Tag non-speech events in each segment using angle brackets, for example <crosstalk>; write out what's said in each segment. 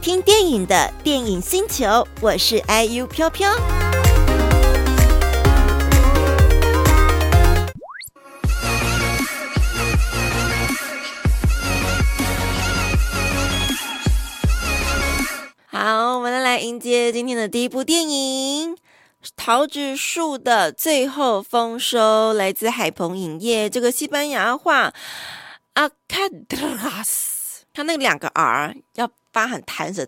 听电影的电影星球，我是 IU 飘飘。好，我们来迎接今天的第一部电影。桃子树的最后丰收，来自海鹏影业。这个西班牙话阿卡德拉斯，它那两个 R 要发很弹舌，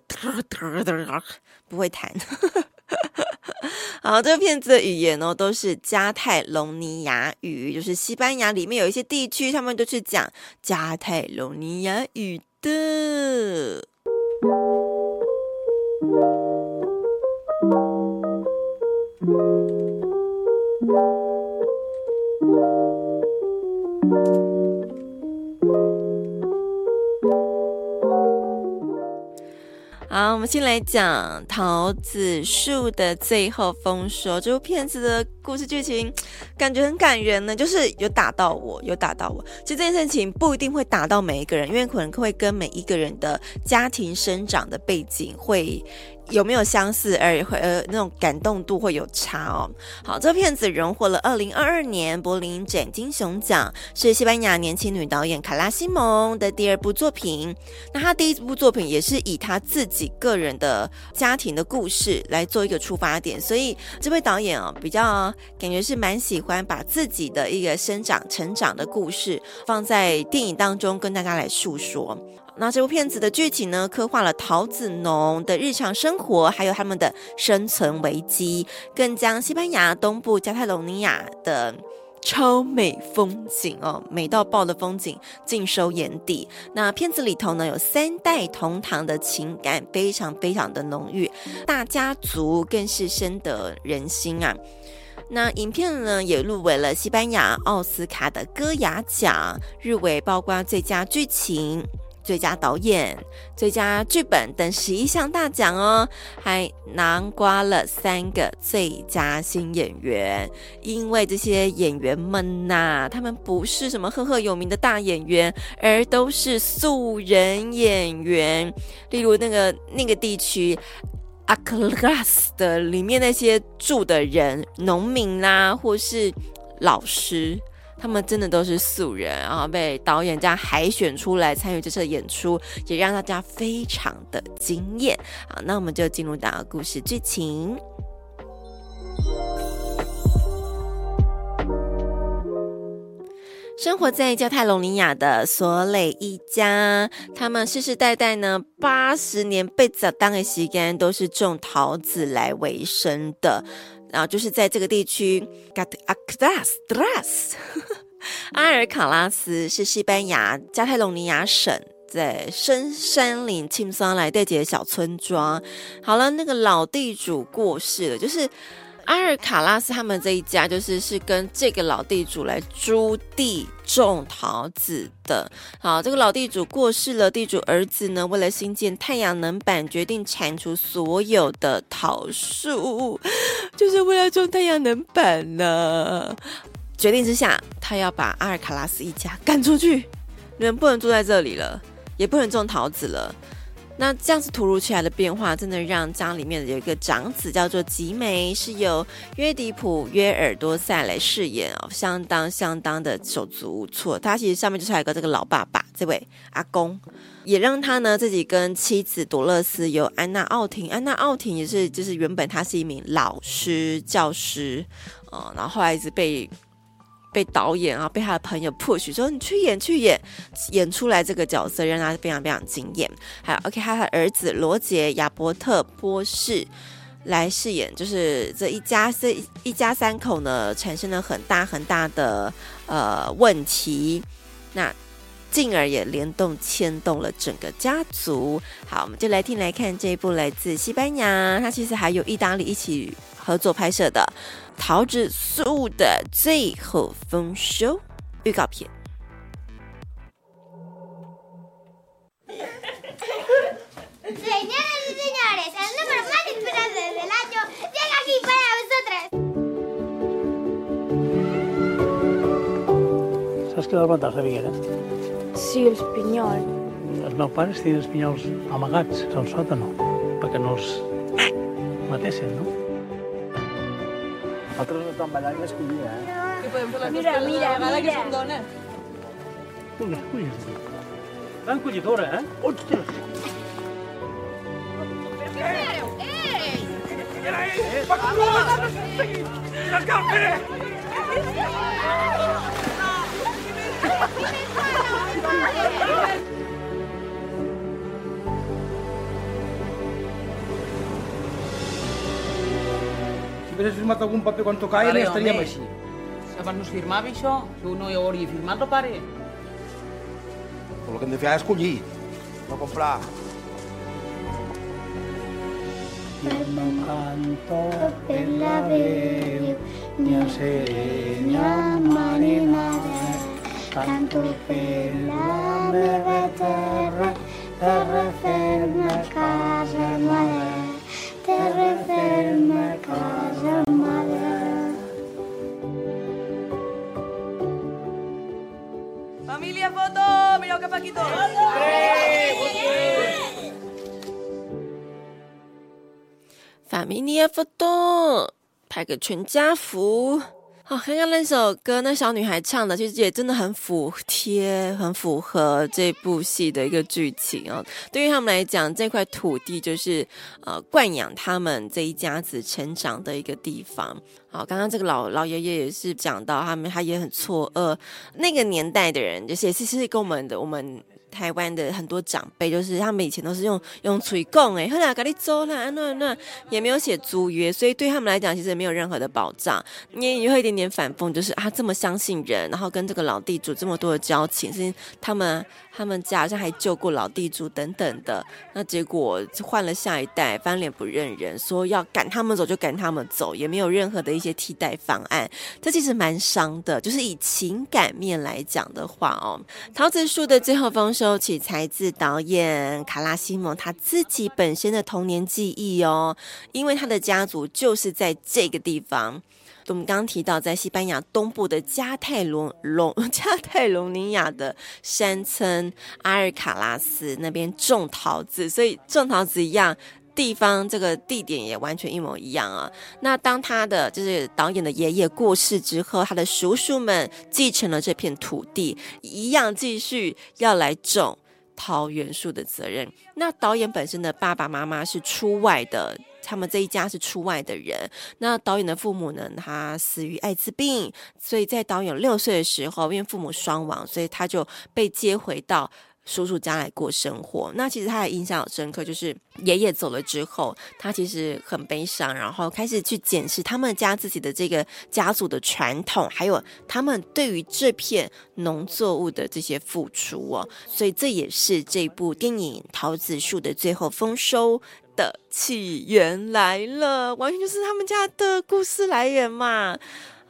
不会弹。<laughs> 好，这个片子的语言呢，都是加泰隆尼亚语，就是西班牙里面有一些地区，他们都是讲加泰隆尼亚语的。好，我们先来讲《桃子树的最后丰收》这部片子的故事剧情，<tsk> 感觉很感人呢。就是有打到我，有打到我。其实这件事情不一定会打到每一个人，因为可能会跟每一个人的家庭生长的背景会。有没有相似而会呃那种感动度会有差哦？好，这片子荣获了二零二二年柏林展金熊奖，是西班牙年轻女导演卡拉西蒙的第二部作品。那她第一部作品也是以她自己个人的家庭的故事来做一个出发点，所以这位导演哦比较感觉是蛮喜欢把自己的一个生长成长的故事放在电影当中跟大家来诉说。那这部片子的剧情呢，刻画了桃子农的日常生活，还有他们的生存危机，更将西班牙东部加泰隆尼亚的超美风景哦，美到爆的风景尽收眼底。那片子里头呢，有三代同堂的情感，非常非常的浓郁，大家族更是深得人心啊。那影片呢，也入围了西班牙奥斯卡的戈雅奖，入围包括最佳剧情。最佳导演、最佳剧本等十一项大奖哦，还囊括了三个最佳新演员。因为这些演员们呐、他们不是什么赫赫有名的大演员，而都是素人演员。例如那个那个地区阿克拉斯的里面那些住的人，农民啦、或是老师。他们真的都是素人，然后被导演这样海选出来参与这次演出，也让大家非常的惊艳。好，那我们就进入到故事剧情。生活在加泰隆尼亚的索磊一家，他们世世代代呢，八十年被咋当的时间都是种桃子来维生的。然后就是在这个地区，got across <laughs> 阿尔卡拉斯是西班牙加泰隆尼亚省在深山林轻松来对接的小村庄。好了，那个老地主过世了，就是。阿尔卡拉斯他们这一家就是是跟这个老地主来租地种桃子的。好，这个老地主过世了，地主儿子呢，为了新建太阳能板，决定铲除所有的桃树，就是为了种太阳能板呢。决定之下，他要把阿尔卡拉斯一家赶出去，你们不能住在这里了，也不能种桃子了。那这样子突如其来的变化，真的让家里面有一个长子叫做吉梅，是由约迪普约尔多塞来饰演哦，相当相当的手足无措。他其实上面就是还有个这个老爸爸，这位阿公，也让他呢自己跟妻子朵勒斯由安娜奥廷，安娜奥廷也是就是原本他是一名老师教师，哦，然后后来一直被。被导演啊，被他的朋友 push 说，你去演去演，演出来这个角色让他非常非常惊艳。还有 OK，他的儿子罗杰亚伯特波士来饰演，就是这一家这一家三口呢产生了很大很大的呃问题。那进而也联动牵动了整个家族。好，我们就来听来看这一部来自西班牙，它其实还有意大利一起合作拍摄的《桃子树的最后丰收》预告片。Nosaltres no tant ballar ni escollir, eh? Que podem fer les mira, dues mira, vegada, mira. que som dones. Tu no escollis, tu. Tan collidora, eh? Ostres! Ei! Ei! Ei! Vamos! Escape! Escape! hagués firmat algun paper quan tocava vale, no estaríem home. així. Abans no es firmava això? Tu no hi hauria firmat, el pare? Però el que hem de fer és collir, no comprar. No canto en la veu, ni ensenya marinada, canto per la meva terra, terra ferma, casa mare, terra ferma. Familia Foto，拍个全家福。好，刚刚那首歌，那小女孩唱的，其实也真的很符贴，很符合这部戏的一个剧情哦。对于他们来讲，这块土地就是呃，惯养他们这一家子成长的一个地方。好，刚刚这个老老爷爷也是讲到，他们他也很错愕，那个年代的人，就是也是是跟我们的我们。台湾的很多长辈，就是他们以前都是用用嘴供哎，后来赶紧走了，那那也没有写租约，所以对他们来讲，其实也没有任何的保障。你也会一点点反讽，就是啊，这么相信人，然后跟这个老地主这么多的交情，是他们他们家好像还救过老地主等等的，那结果换了下一代，翻脸不认人，说要赶他们走就赶他们走，也没有任何的一些替代方案，这其实蛮伤的。就是以情感面来讲的话哦，桃子树的最后丰收取材自导演卡拉西蒙他自己本身的童年记忆哦，因为他的家族就是在这个地方。我们刚刚提到，在西班牙东部的加泰罗隆 <laughs> 加泰隆尼亚的山村阿尔卡拉斯那边种桃子，所以种桃子一样，地方这个地点也完全一模一样啊。那当他的就是导演的爷爷过世之后，他的叔叔们继承了这片土地，一样继续要来种桃园树的责任。那导演本身的爸爸妈妈是出外的。他们这一家是出外的人。那导演的父母呢？他死于艾滋病，所以在导演六岁的时候，因为父母双亡，所以他就被接回到叔叔家来过生活。那其实他的印象很深刻，就是爷爷走了之后，他其实很悲伤，然后开始去检视他们家自己的这个家族的传统，还有他们对于这片农作物的这些付出哦。所以这也是这部电影《桃子树的最后丰收》的起源来了，完全就是他们家的故事来源嘛。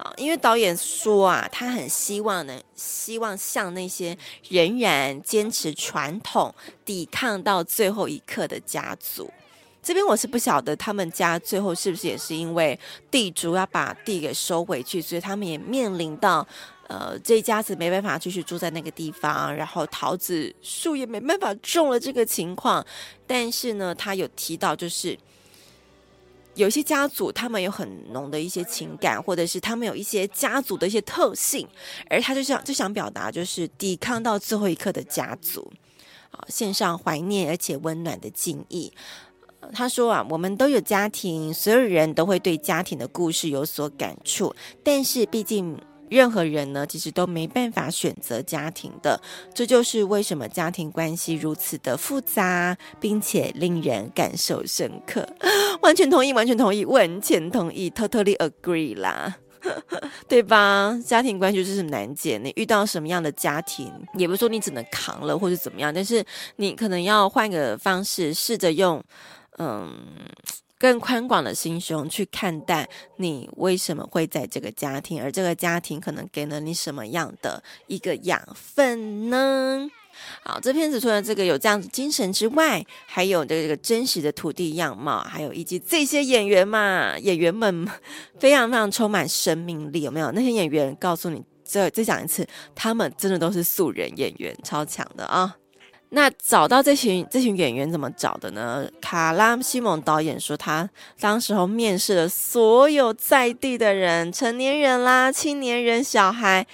啊，因为导演说啊，他很希望呢，希望像那些仍然坚持传统、抵抗到最后一刻的家族。这边我是不晓得他们家最后是不是也是因为地主要把地给收回去，所以他们也面临到。呃，这一家子没办法继续住在那个地方，然后桃子树也没办法种了，这个情况。但是呢，他有提到，就是有一些家族，他们有很浓的一些情感，或者是他们有一些家族的一些特性，而他就想就想表达，就是抵抗到最后一刻的家族，啊，献上怀念而且温暖的敬意。他说啊，我们都有家庭，所有人都会对家庭的故事有所感触，但是毕竟。任何人呢，其实都没办法选择家庭的，这就是为什么家庭关系如此的复杂，并且令人感受深刻。<gasps> 完全同意，完全同意，完全同意，totally agree 啦。<laughs> 对吧？家庭关系就是难解，你遇到什么样的家庭，也不是说你只能扛了或者怎么样，但是你可能要换个方式，试着用嗯更宽广的心胸去看待你为什么会在这个家庭，而这个家庭可能给了你什么样的一个养分呢？好，这片子除了这个有这样子精神之外，还有这个真实的土地样貌，还有以及这些演员嘛，演员们非常非常充满生命力，有没有？那些演员告诉你，再再讲一次，他们真的都是素人演员，超强的啊！那找到这群这群演员怎么找的呢？卡拉西蒙导演说，他当时候面试了所有在地的人，成年人啦、青年人、小孩。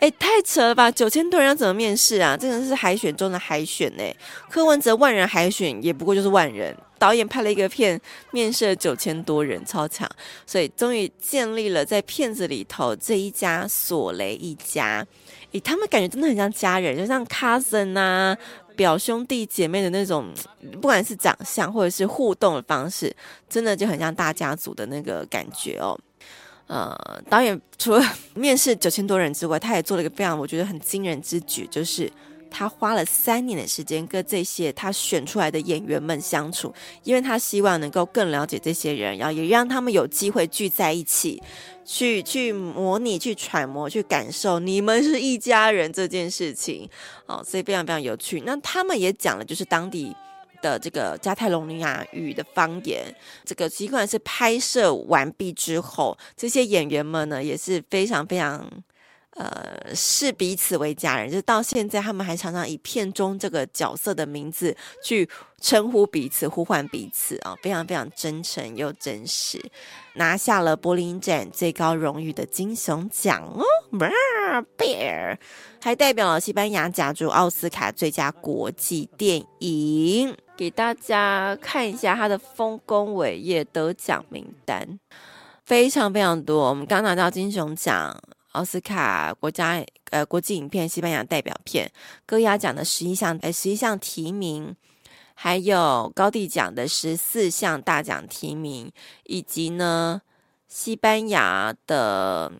哎，太扯了吧！九千多人要怎么面试啊？这个是海选中的海选呢。柯文哲万人海选也不过就是万人。导演拍了一个片，面试了九千多人，超强。所以终于建立了在片子里头这一家索雷一家。咦，他们感觉真的很像家人，就像 cousin 啊，表兄弟姐妹的那种，不管是长相或者是互动的方式，真的就很像大家族的那个感觉哦。呃，导演除了面试九千多人之外，他也做了一个非常我觉得很惊人之举，就是他花了三年的时间跟这些他选出来的演员们相处，因为他希望能够更了解这些人，然后也让他们有机会聚在一起，去去模拟、去揣摩、去感受你们是一家人这件事情。哦，所以非常非常有趣。那他们也讲了，就是当地。的这个加泰隆尼亚语的方言，这个尽管是拍摄完毕之后，这些演员们呢也是非常非常呃视彼此为家人，就到现在他们还常常以片中这个角色的名字去称呼彼此、呼唤彼此啊，非常非常真诚又真实，拿下了柏林展最高荣誉的金熊奖哦，Bear，还代表了西班牙角逐奥斯卡最佳国际电影。给大家看一下他的丰功伟业得奖名单，非常非常多。我们刚拿到金熊奖、奥斯卡国家呃国际影片西班牙代表片、戈雅奖的十一项呃十一项提名，还有高地奖的十四项大奖提名，以及呢西班牙的。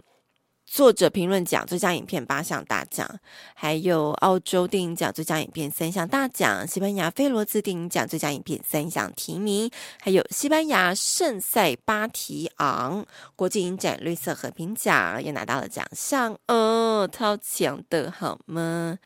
作者评论奖最佳影片八项大奖，还有澳洲电影奖最佳影片三项大奖，西班牙菲罗兹电影奖最佳影片三项提名，还有西班牙圣塞巴提昂国际影展绿色和平奖也拿到了奖项哦，超强的好吗？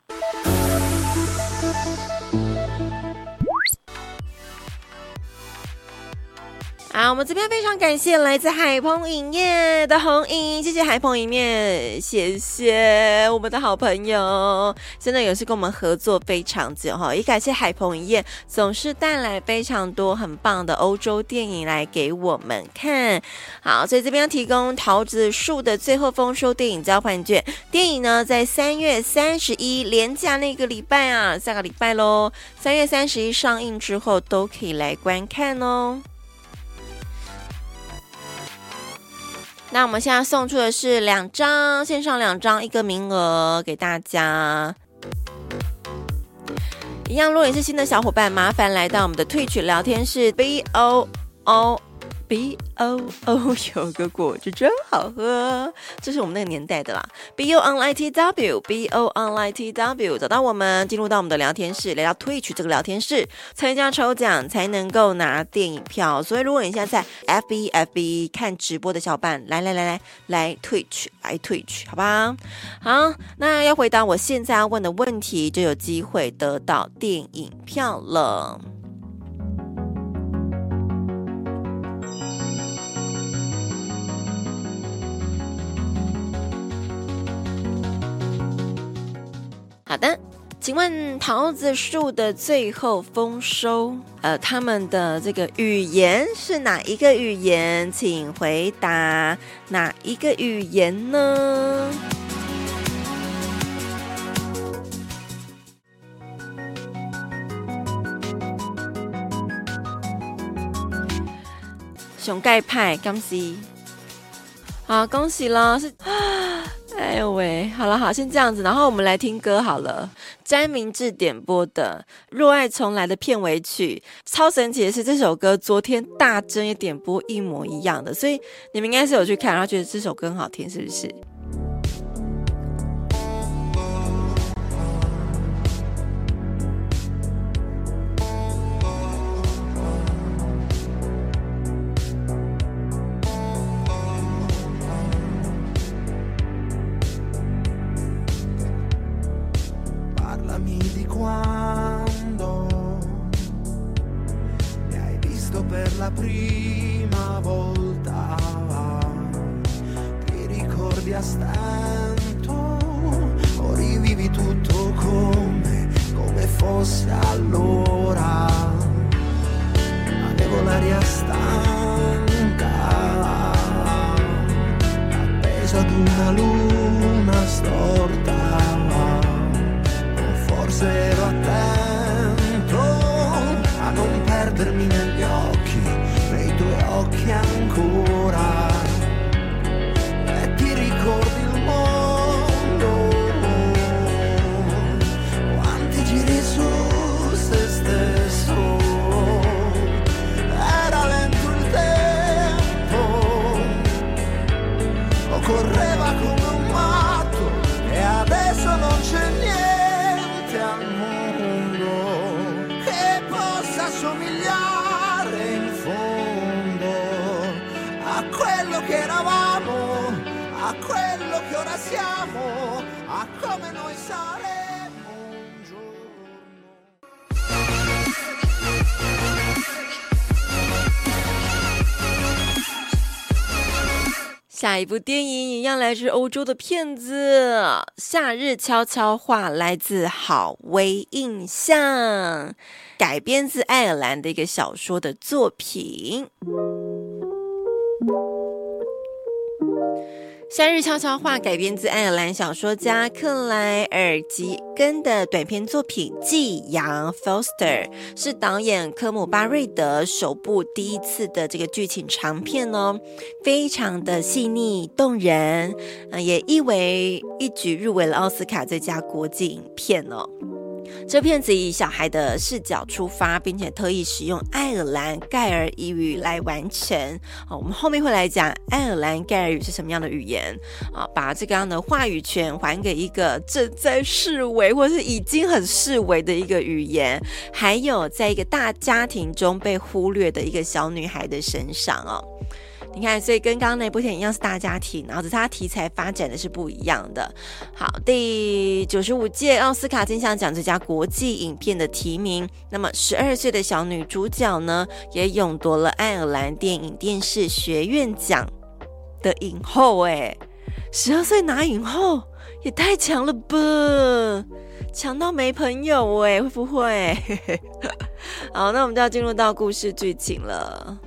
好，我们这边非常感谢来自海鹏影业的红影，谢谢。海鹏影业，谢谢。我们。的好朋友，真的也是跟我们。合作非常久哈，也感谢海鹏影业总是带来非常多很棒的欧洲电影来给我们。看。好，所以这边要提供桃子树的最后丰收电影交换券，电影呢在三月三十一连假那个礼拜啊，下个礼拜喽，三月三十一上映之后都可以来观看哦。那我们现在送出的是两张线上两张一个名额给大家。一样，如果你是新的小伙伴，麻烦来到我们的 Twitch 聊天室 B O O。B O O 有个果汁真好喝，这是我们那个年代的啦。B O N I T W B O N I T W 找到我们，进入到我们的聊天室，来到 Twitch 这个聊天室参加抽奖才能够拿电影票。所以如果你现在在 F B F B 看直播的小伙伴，来来来来来 Twitch 来 Twitch 好吧？好，那要回答我现在要问的问题，就有机会得到电影票了。好的，请问桃子树的最后丰收，呃，他们的这个语言是哪一个语言？请回答哪一个语言呢？熊盖派，恭喜！好，恭喜了，是。哎呦喂，好了好，先这样子，然后我们来听歌好了。詹明志点播的《若爱重来》的片尾曲，超神奇的是这首歌，昨天大真也点播一模一样的，所以你们应该是有去看，然后觉得这首歌很好听，是不是？下一部电影一样来自欧洲的片子，《夏日悄悄话》来自好威印象，改编自爱尔兰的一个小说的作品。《夏日悄悄话》改编自爱尔兰小说家克莱尔吉根的短篇作品《寄养》（Foster），是导演科姆巴瑞德首部第一次的这个剧情长片哦，非常的细腻动人，嗯，也一为一举入围了奥斯卡最佳国际影片哦。这片子以小孩的视角出发，并且特意使用爱尔兰盖尔语来完成。好，我们后面会来讲爱尔兰盖尔语是什么样的语言啊，把这个样的话语权还给一个正在式微或是已经很式微的一个语言，还有在一个大家庭中被忽略的一个小女孩的身上哦。你看，所以跟刚刚那部片一样是大家庭，然后只是它题材发展的是不一样的。好，第九十五届奥斯卡金像奖最佳国际影片的提名，那么十二岁的小女主角呢，也勇夺了爱尔兰电影电视学院奖的影后。哎，十二岁拿影后也太强了吧，强到没朋友哎，会不会？<laughs> 好，那我们就要进入到故事剧情了。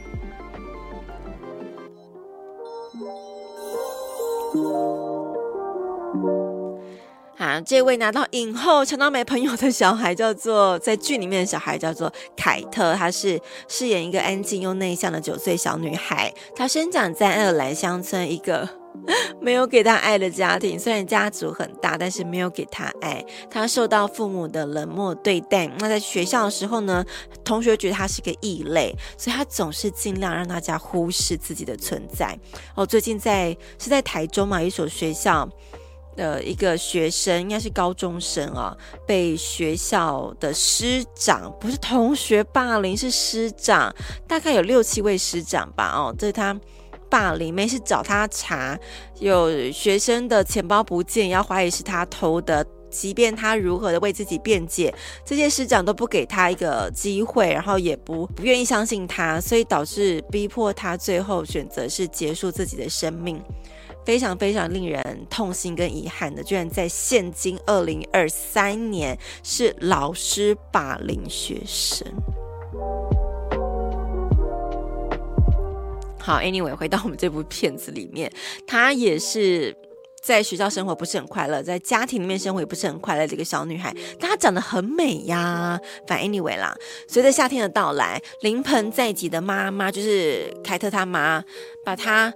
啊，这位拿到影后、抢到没朋友的小孩叫做，在剧里面的小孩叫做凯特，她是饰演一个安静又内向的九岁小女孩。她生长在爱尔兰乡村一个 <laughs> 没有给他爱的家庭，虽然家族很大，但是没有给他爱。他受到父母的冷漠对待。那在学校的时候呢，同学觉得他是个异类，所以他总是尽量让大家忽视自己的存在。哦，最近在是在台中嘛，一所学校。的一个学生，应该是高中生啊，被学校的师长，不是同学霸凌，是师长，大概有六七位师长吧，哦，对他霸凌，没事找他查，有学生的钱包不见，要怀疑是他偷的，即便他如何的为自己辩解，这些师长都不给他一个机会，然后也不不愿意相信他，所以导致逼迫他最后选择是结束自己的生命。非常非常令人痛心跟遗憾的，居然在现今二零二三年是老师霸凌学生。好，Anyway，回到我们这部片子里面，她也是在学校生活不是很快乐，在家庭里面生活也不是很快乐的一个小女孩，但她长得很美呀。反 Anyway 啦，随着夏天的到来，临盆在即的妈妈就是凯特她妈，把她。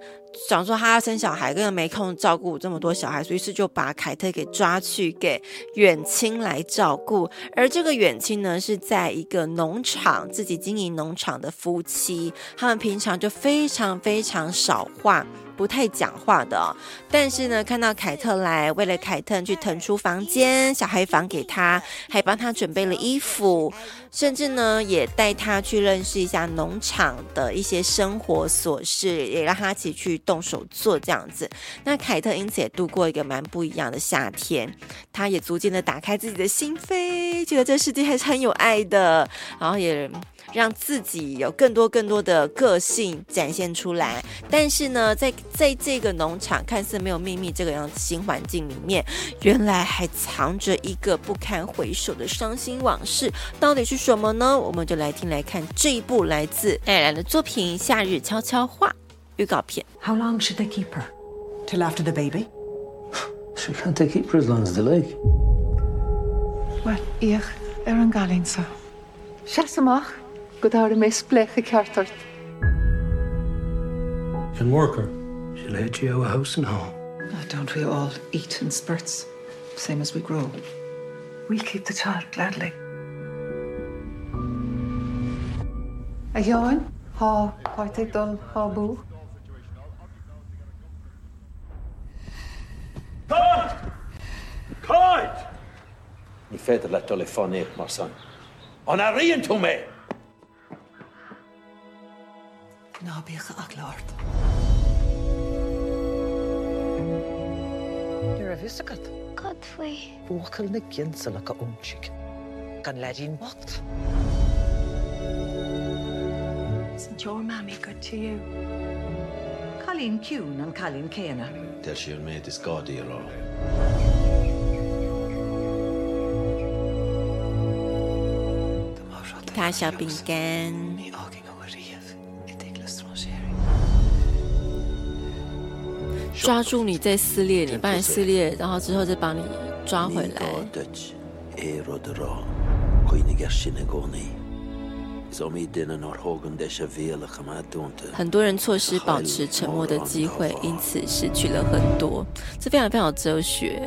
想说他要生小孩，根本没空照顾这么多小孩，所以是就把凯特给抓去给远亲来照顾。而这个远亲呢，是在一个农场自己经营农场的夫妻，他们平常就非常非常少话。不太讲话的，但是呢，看到凯特来，为了凯特去腾出房间、小孩房给他，还帮他准备了衣服，甚至呢，也带他去认识一下农场的一些生活琐事，也让他一起去动手做这样子。那凯特因此也度过一个蛮不一样的夏天，他也逐渐的打开自己的心扉，觉得这世界还是很有爱的，然后也。让自己有更多更多的个性展现出来，但是呢，在在这个农场看似没有秘密这个样子新环境里面，原来还藏着一个不堪回首的伤心往事，到底是什么呢？我们就来听来看这一部来自爱尔兰的作品《夏日悄悄话》预告片。How long should they keep her? Till after the baby? She can't they keep her as long as they like? Well, ich er an galin so. Shasamach. Godard mis bleche ceartart. Can work her. Lead you a house and home. Oh, don't we all eat in spurts, same as we grow? We'll keep the child gladly. A yawn? Ha, páirteigh don habú. Kite! Kite! Ni féidir le do le fanéit mar san. An a rion to mé! Ná bícha ach láart. of Issachar. Godfrey. Wakal na kinsa laka umchik. Kan. Isn't your mammy good to you? Colleen Kuhn and Colleen Kena. Tell she your maid is gaudy or Tasha Bingan. 抓住你再撕裂你把你撕裂然后之后再把你抓回来。很多人错失保持沉默的机会因此失去了很多。这非常非常哲学。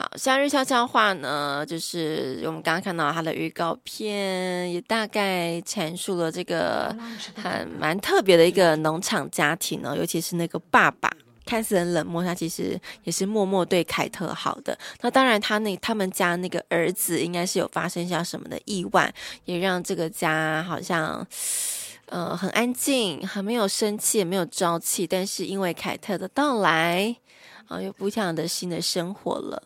好，夏日悄悄话呢，就是我们刚刚看到它的预告片，也大概阐述了这个很蛮特别的一个农场家庭呢，尤其是那个爸爸。看似很冷漠，他其实也是默默对凯特好的。那当然，他那他们家那个儿子应该是有发生一下什么的意外，也让这个家好像呃很安静，很没有生气，也没有朝气。但是因为凯特的到来，啊、又不一样的新的生活了。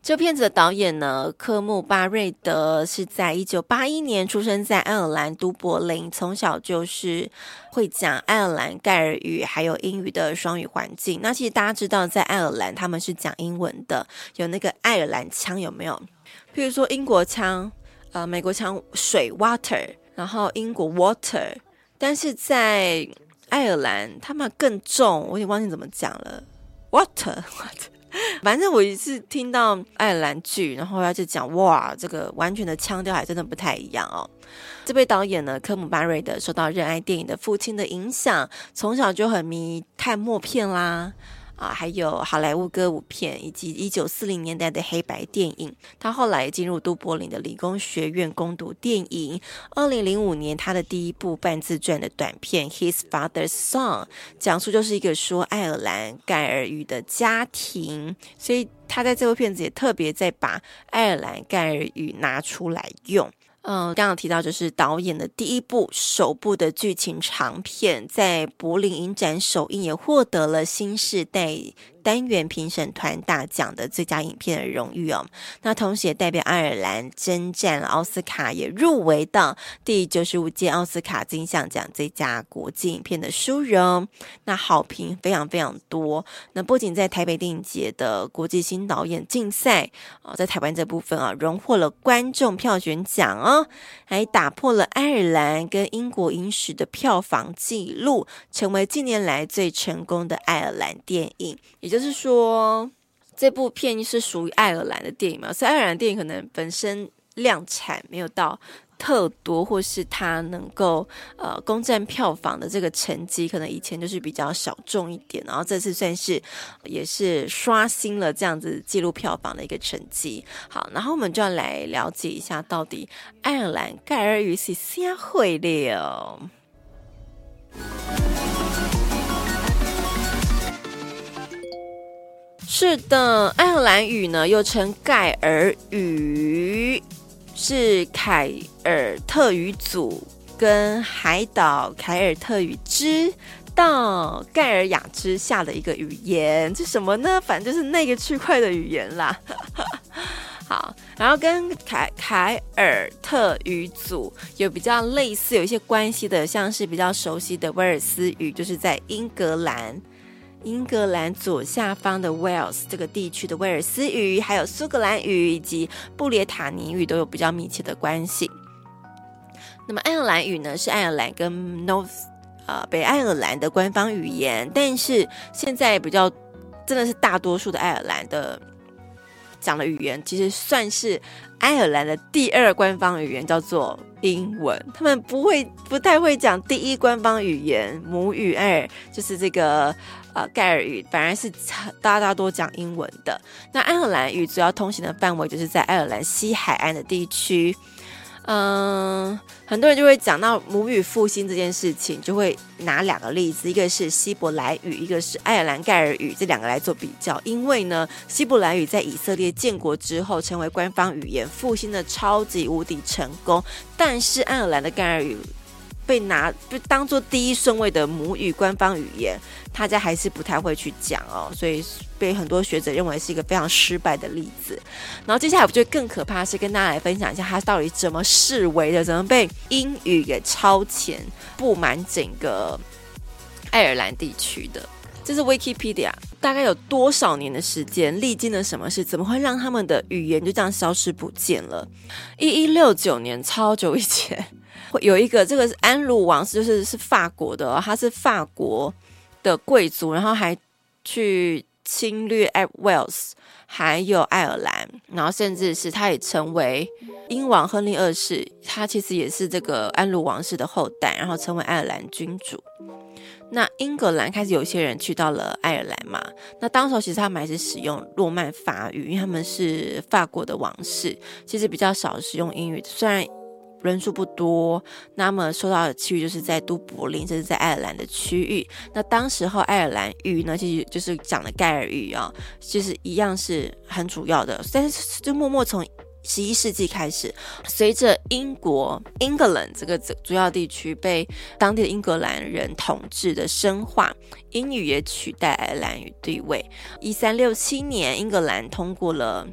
这片子的导演呢，科姆巴瑞德是在一九八一年出生在爱尔兰都柏林，从小就是会讲爱尔兰盖尔语还有英语的双语环境。那其实大家知道，在爱尔兰他们是讲英文的，有那个爱尔兰腔有没有？譬如说英国腔，呃，美国腔水 water，然后英国 water，但是在爱尔兰他们更重，我有点忘记怎么讲了，water water。<laughs> 反正我一次听到爱尔兰剧，然后他就讲哇，这个完全的腔调还真的不太一样哦。这位导演呢，科姆巴瑞德受到热爱电影的父亲的影响，从小就很迷看默片啦。啊，还有好莱坞歌舞片，以及一九四零年代的黑白电影。他后来进入都柏林的理工学院攻读电影。二零零五年，他的第一部半自传的短片《His Father's Song》，讲述就是一个说爱尔兰盖尔语的家庭。所以他在这部片子也特别在把爱尔兰盖尔语拿出来用。嗯，刚刚提到就是导演的第一部、首部的剧情长片，在柏林影展首映，也获得了新世代单元评审团大奖的最佳影片的荣誉哦。那同时也代表爱尔兰征战了奥斯卡，也入围到第九十五届奥斯卡金像奖最佳国际影片的殊荣。那好评非常非常多。那不仅在台北电影节的国际新导演竞赛啊，在台湾这部分啊，荣获了观众票选奖哦，还打破了爱尔兰跟英国影史的票房纪录，成为近年来最成功的爱尔兰电影，也就。是说，这部片是属于爱尔兰的电影嘛，所以爱尔兰电影可能本身量产没有到特多，或是它能够呃攻占票房的这个成绩，可能以前就是比较小众一点，然后这次算是也是刷新了这样子记录票房的一个成绩。好，然后我们就要来了解一下，到底爱尔兰盖尔语是啥会了。是的，爱尔兰语呢又称盖尔语。是凯尔特语组跟海岛凯尔特语支到盖尔雅之下的一个语言，这什么呢？反正就是那个区块的语言啦。<laughs> 好，然后跟凯凯尔特语组有比较类似、有一些关系的，像是比较熟悉的威尔斯语，就是在英格兰。英格兰左下方的 Wales 这个地区的威尔斯语，还有苏格兰语以及布列塔尼语都有比较密切的关系。那么爱尔兰语呢，是爱尔兰跟 North 呃北爱尔兰的官方语言，但是现在比较真的是大多数的爱尔兰的讲的语言，其实算是爱尔兰的第二官方语言，叫做英文。他们不会不太会讲第一官方语言母语二，就是这个。呃，盖尔语反而是大家多讲英文的。那爱尔兰语主要通行的范围就是在爱尔兰西海岸的地区。嗯、很多人就会讲到母语复兴这件事情，就会拿两个例子，一个是希伯来语，一个是爱尔兰盖尔语，这两个来做比较。因为呢，希伯来语在以色列建国之后成为官方语言，复兴的超级无敌成功。但是爱尔兰的盖尔语。被拿被当做第一顺位的母语官方语言，大家还是不太会去讲哦，所以被很多学者认为是一个非常失败的例子。然后接下来我觉得更可怕的是跟大家来分享一下，它到底怎么式微的，怎么被英语给超前，布满整个爱尔兰地区的。这是 Wikipedia，大概有多少年的时间，历经了什么事，怎么会让他们的语言就这样消失不见了？一一六九年，超久以前。会有一个，这个是安鲁王室，就是是法国的，他是法国的贵族，然后还去侵略 Wales，还有爱尔兰，然后甚至是他也成为英王亨利二世，他其实也是这个安鲁王室的后代，然后成为爱尔兰君主。那英格兰开始有一些人去到了爱尔兰嘛，那当时其实他们还是使用诺曼法语，因为他们是法国的王室，其实比较少使用英语，虽然。人数不多，那么受到的区域就是在都柏林，这是在爱尔兰的区域。那当时候爱尔兰语呢，其实就是讲的盖尔语啊，就是一样是很主要的。但是就默默从十一世纪开始，随着英国 England 这个主要地区被当地的英格兰人统治的深化，英语也取代爱尔兰语地位。一三六七年，英格兰通过了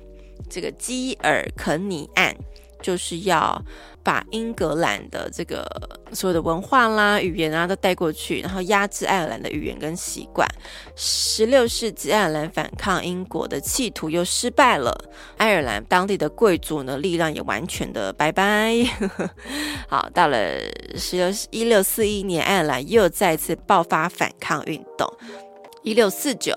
这个基尔肯尼案，就是要。把英格兰的这个所有的文化啦、语言啊都带过去，然后压制爱尔兰的语言跟习惯。十六世纪，爱尔兰反抗英国的企图又失败了，爱尔兰当地的贵族呢力量也完全的拜拜。<laughs> 好，到了十六一六四一年，爱尔兰又再次爆发反抗运动。一六四九。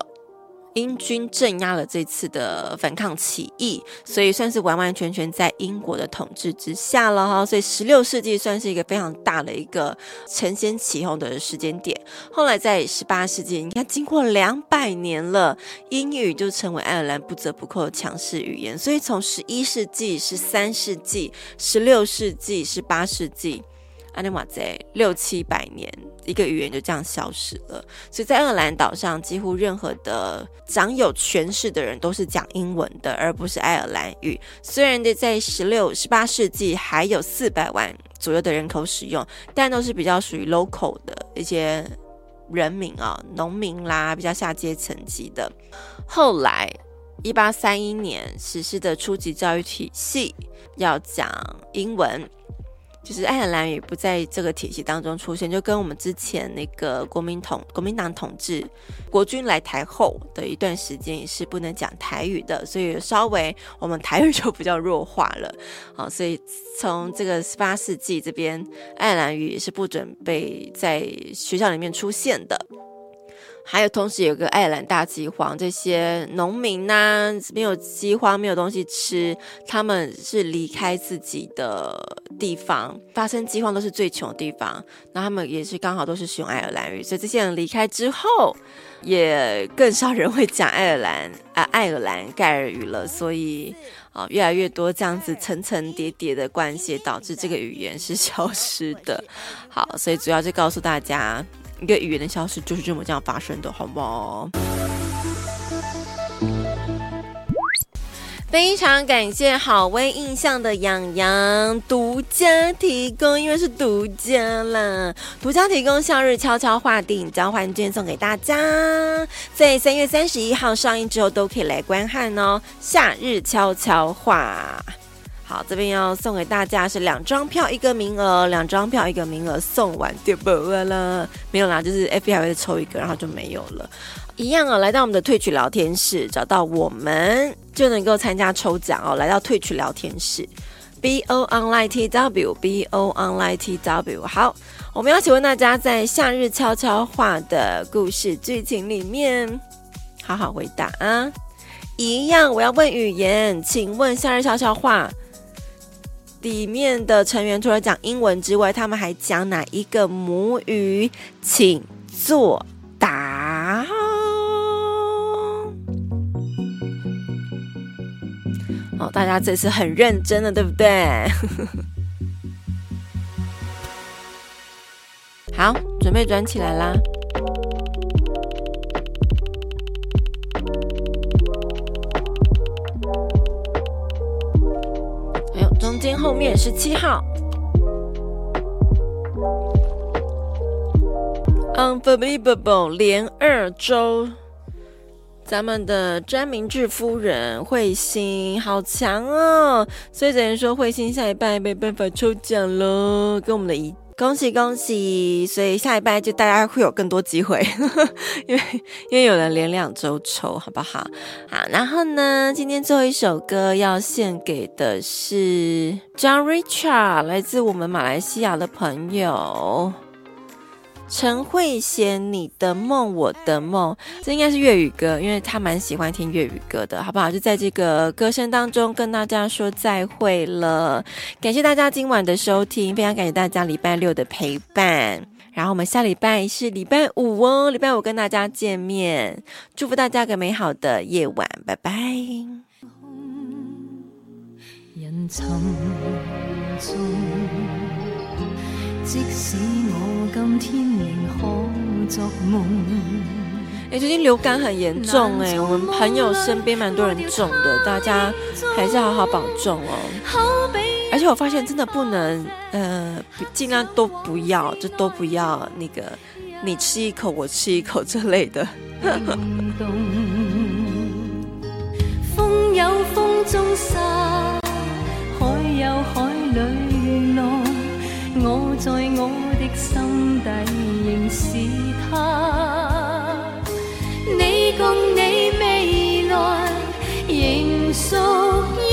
英军镇压了这次的反抗起义，所以算是完完全全在英国的统治之下了哈。所以十六世纪算是一个非常大的一个承先启后的时间点。后来在十八世纪，你看经过两百年了，英语就成为爱尔兰不折不扣的强势语言。所以从十一世纪、十三世纪、十六世纪、十八世纪。阿尼瓦在六七百年，一个语言就这样消失了。所以在爱尔兰岛上，几乎任何的掌有权势的人都是讲英文的，而不是爱尔兰语。虽然在十六、十八世纪还有四百万左右的人口使用，但都是比较属于 local 的一些人民啊，农民啦，比较下阶层级的。后来一八三一年实施的初级教育体系要讲英文。就是爱尔兰语不在这个体系当中出现，就跟我们之前那个国民统国民党统治国军来台后的一段时间也是不能讲台语的，所以稍微我们台语就比较弱化了。好，所以从这个十八世纪这边，爱尔兰语也是不准备在学校里面出现的。还有同时有个爱尔兰大饥荒，这些农民呐、啊、没有饥荒，没有东西吃，他们是离开自己的地方，发生饥荒都是最穷的地方，那他们也是刚好都是使用爱尔兰语，所以这些人离开之后，也更少人会讲爱尔兰啊爱尔兰盖尔语了，所以啊越来越多这样子层层叠叠的关系，导致这个语言是消失的。好，所以主要就告诉大家。一个语言的消失就是这么这样发生的，好吗？非常感谢好微印象的洋洋独家提供，因为是独家啦，独家提供《夏日悄悄话》电影交换券送给大家，在三月三十一号上映之后都可以来观看哦，《夏日悄悄话》。好，这边要送给大家是两张票一个名额，两张票一个名额送完就不了，没有啦，就是 FB 还会抽一个，然后就没有了。一样啊，来到我们的退取聊天室，找到我们就能够参加抽奖哦。来到退取聊天室，B O Online T W B O Online T W。好，我们要请问大家在《夏日悄悄话》的故事剧情里面，好好回答啊。一样，我要问语言，请问《夏日悄悄话》。里面的成员除了讲英文之外，他们还讲哪一个母语？请作答。哦，大家这次很认真的，对不对？<laughs> 好，准备转起来啦。后面是七号，Unbelievable 连二周，咱们的詹明志夫人彗星好强哦，所以只能说彗星下一半没办法抽奖了，跟我们的一。恭喜恭喜！所以下一拜就大家会有更多机会，<laughs> 因为因为有人连两周抽，好不好？好，然后呢，今天最后一首歌要献给的是 John Richard，来自我们马来西亚的朋友。陈慧娴，你的梦，我的梦，这应该是粤语歌，因为他蛮喜欢听粤语歌的，好不好？就在这个歌声当中跟大家说再会了，感谢大家今晚的收听，非常感谢大家礼拜六的陪伴，然后我们下礼拜是礼拜五哦，礼拜五跟大家见面，祝福大家个美好的夜晚，拜拜。即使我今天仍可作梦。哎，最近流感很严重哎，我们朋友身边蛮多人中的，大家还是好好保重哦。而且我发现真的不能，呃，尽量都不要，就都不要那个，你吃一口我吃一口这类的。<laughs> 风有风中沙，海有海里浪。我在我的心底仍是他，你共你未来仍属于